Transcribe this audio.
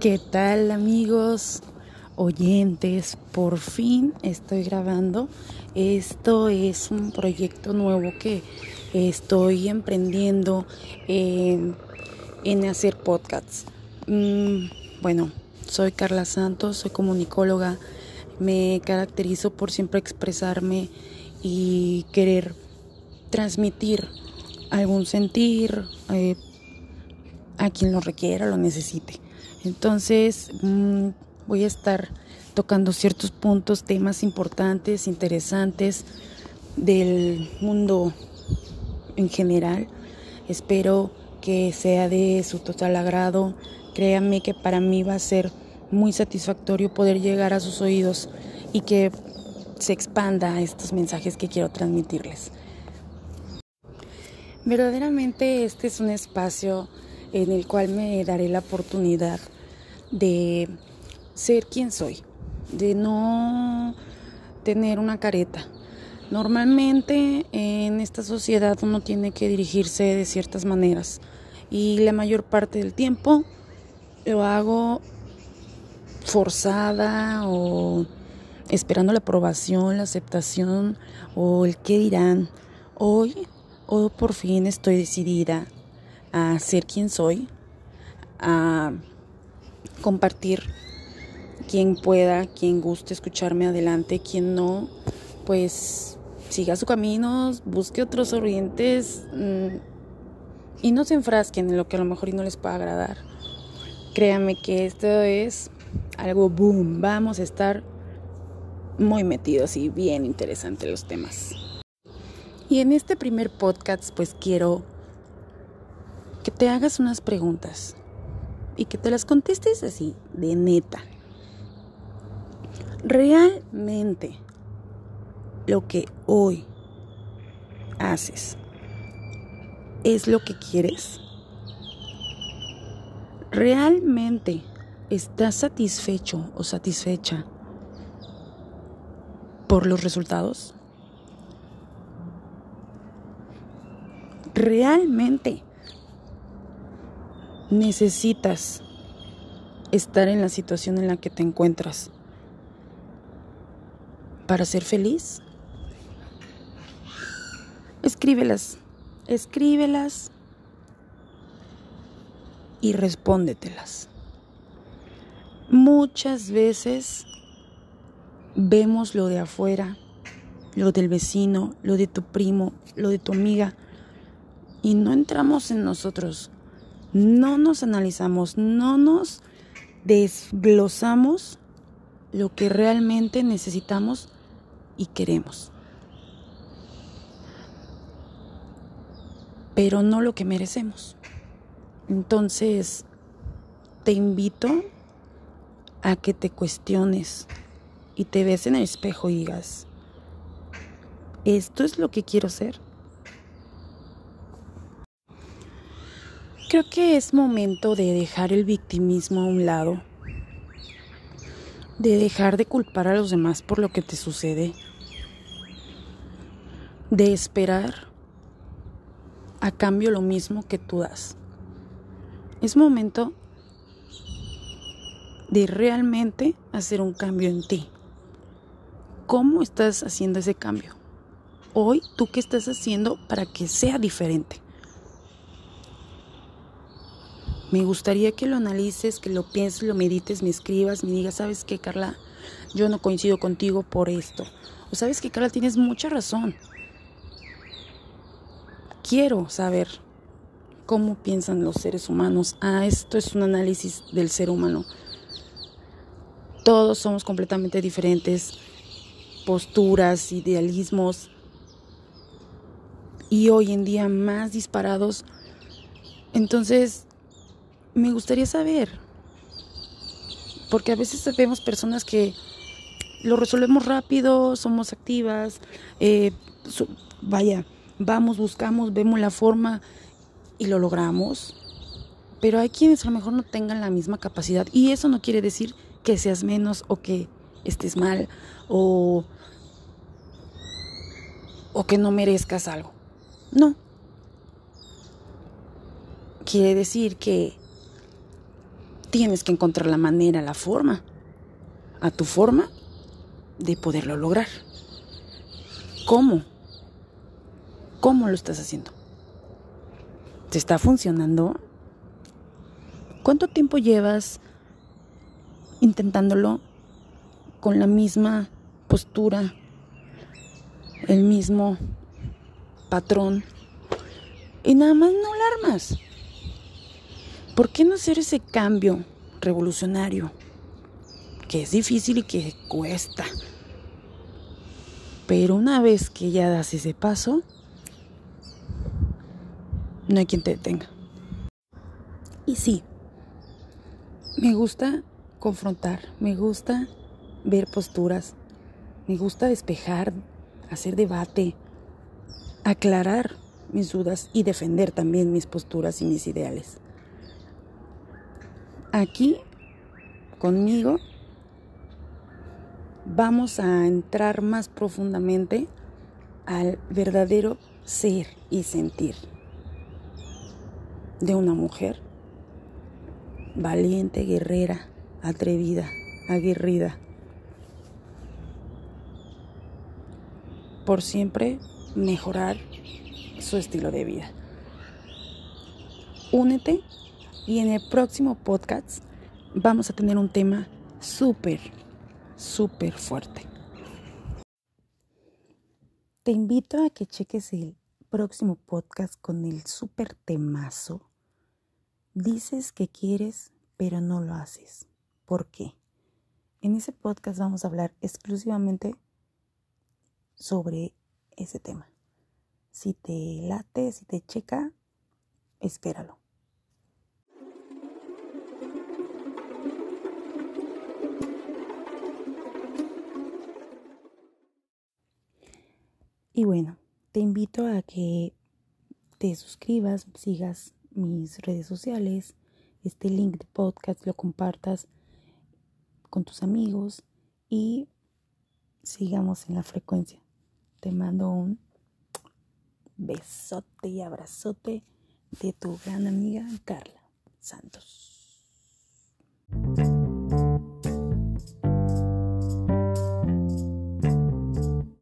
¿Qué tal amigos, oyentes? Por fin estoy grabando. Esto es un proyecto nuevo que estoy emprendiendo en, hacer podcasts. Mm, bueno, soy Carla Santos, soy comunicóloga. Me caracterizo por siempre expresarme y querer transmitir algún sentir eh, a quien lo requiera, lo necesite. Entonces mm, voy a estar tocando ciertos puntos, temas importantes, interesantes del mundo en general. Espero que sea de su total agrado. Créanme que para mí va a ser muy satisfactorio poder llegar a sus oídos y que se expanda estos mensajes que quiero transmitirles. Verdaderamente este es un espacio en el cual me daré la oportunidad de ser quien soy, de no tener una careta. Normalmente en esta sociedad uno tiene que dirigirse de ciertas maneras y la mayor parte del tiempo lo hago forzada o esperando la aprobación, la aceptación o el qué dirán. Hoy, hoy por fin estoy decidida a ser quien soy, a compartir quien pueda, quien guste escucharme adelante, quien no, pues siga su camino, busque otros orientes mm, y no se enfrasquen en lo que a lo mejor no les pueda agradar. Créanme que esto es algo boom, vamos a estar muy metidos y bien interesantes los temas. Y en este primer podcast pues quiero que te hagas unas preguntas y que te las contestes así, de neta. Realmente lo que hoy haces es lo que quieres. ¿Realmente estás satisfecho o satisfecha por los resultados? ¿Realmente necesitas estar en la situación en la que te encuentras para ser feliz? Escríbelas, escríbelas y respóndetelas. Muchas veces vemos lo de afuera, lo del vecino, lo de tu primo, lo de tu amiga, y no entramos en nosotros no nos analizamos, no nos desglosamos lo que realmente necesitamos y queremos. Pero no lo que merecemos. Entonces, te invito a que te cuestiones y te ves en el espejo y digas, ¿esto es lo que quiero ser? Creo que es momento de dejar el victimismo a un lado, de dejar de culpar a los demás por lo que te sucede, de esperar a cambio lo mismo que tú das. Es momento de realmente hacer un cambio en ti. ¿Cómo estás haciendo ese cambio? Hoy, ¿tú qué estás haciendo para que sea diferente? Me gustaría que lo analices, que lo pienses, lo medites, me escribas, me digas, ¿sabes qué, Carla? Yo no coincido contigo por esto. O sabes que, Carla, tienes mucha razón. Quiero saber cómo piensan los seres humanos. Ah, esto es un análisis del ser humano. Todos somos completamente diferentes, posturas, idealismos, y hoy en día más disparados. Entonces, me gustaría saber, porque a veces vemos personas que lo resolvemos rápido, somos activas, eh, vaya, vamos, buscamos, vemos la forma y lo logramos, pero hay quienes a lo mejor no tengan la misma capacidad y eso no quiere decir que seas menos o que estés mal o, o que no merezcas algo. No. Quiere decir que tienes que encontrar la manera, la forma, a tu forma de poderlo lograr. ¿Cómo? ¿Cómo lo estás haciendo? ¿Te está funcionando? ¿Cuánto tiempo llevas intentándolo con la misma postura, el mismo patrón y nada más no alarmas? ¿Por qué no hacer ese cambio revolucionario? Que es difícil y que cuesta. Pero una vez que ya das ese paso, no hay quien te detenga. Y sí, me gusta confrontar, me gusta ver posturas, me gusta despejar, hacer debate, aclarar mis dudas y defender también mis posturas y mis ideales. Aquí, conmigo, vamos a entrar más profundamente al verdadero ser y sentir de una mujer valiente, guerrera, atrevida, aguerrida. Por siempre mejorar su estilo de vida. Únete y en el próximo podcast vamos a tener un tema súper, súper fuerte. Te invito a que cheques el próximo podcast con el súper temazo. Dices que quieres, pero no lo haces. ¿Por qué? En ese podcast vamos a hablar exclusivamente sobre ese tema. Si te late, si te checa, espéralo. Y bueno, te invito a que te suscribas, sigas mis redes sociales, este link de podcast lo compartas con tus amigos y sigamos en la frecuencia. Te mando un besote y abrazote de tu gran amiga Carla Santos.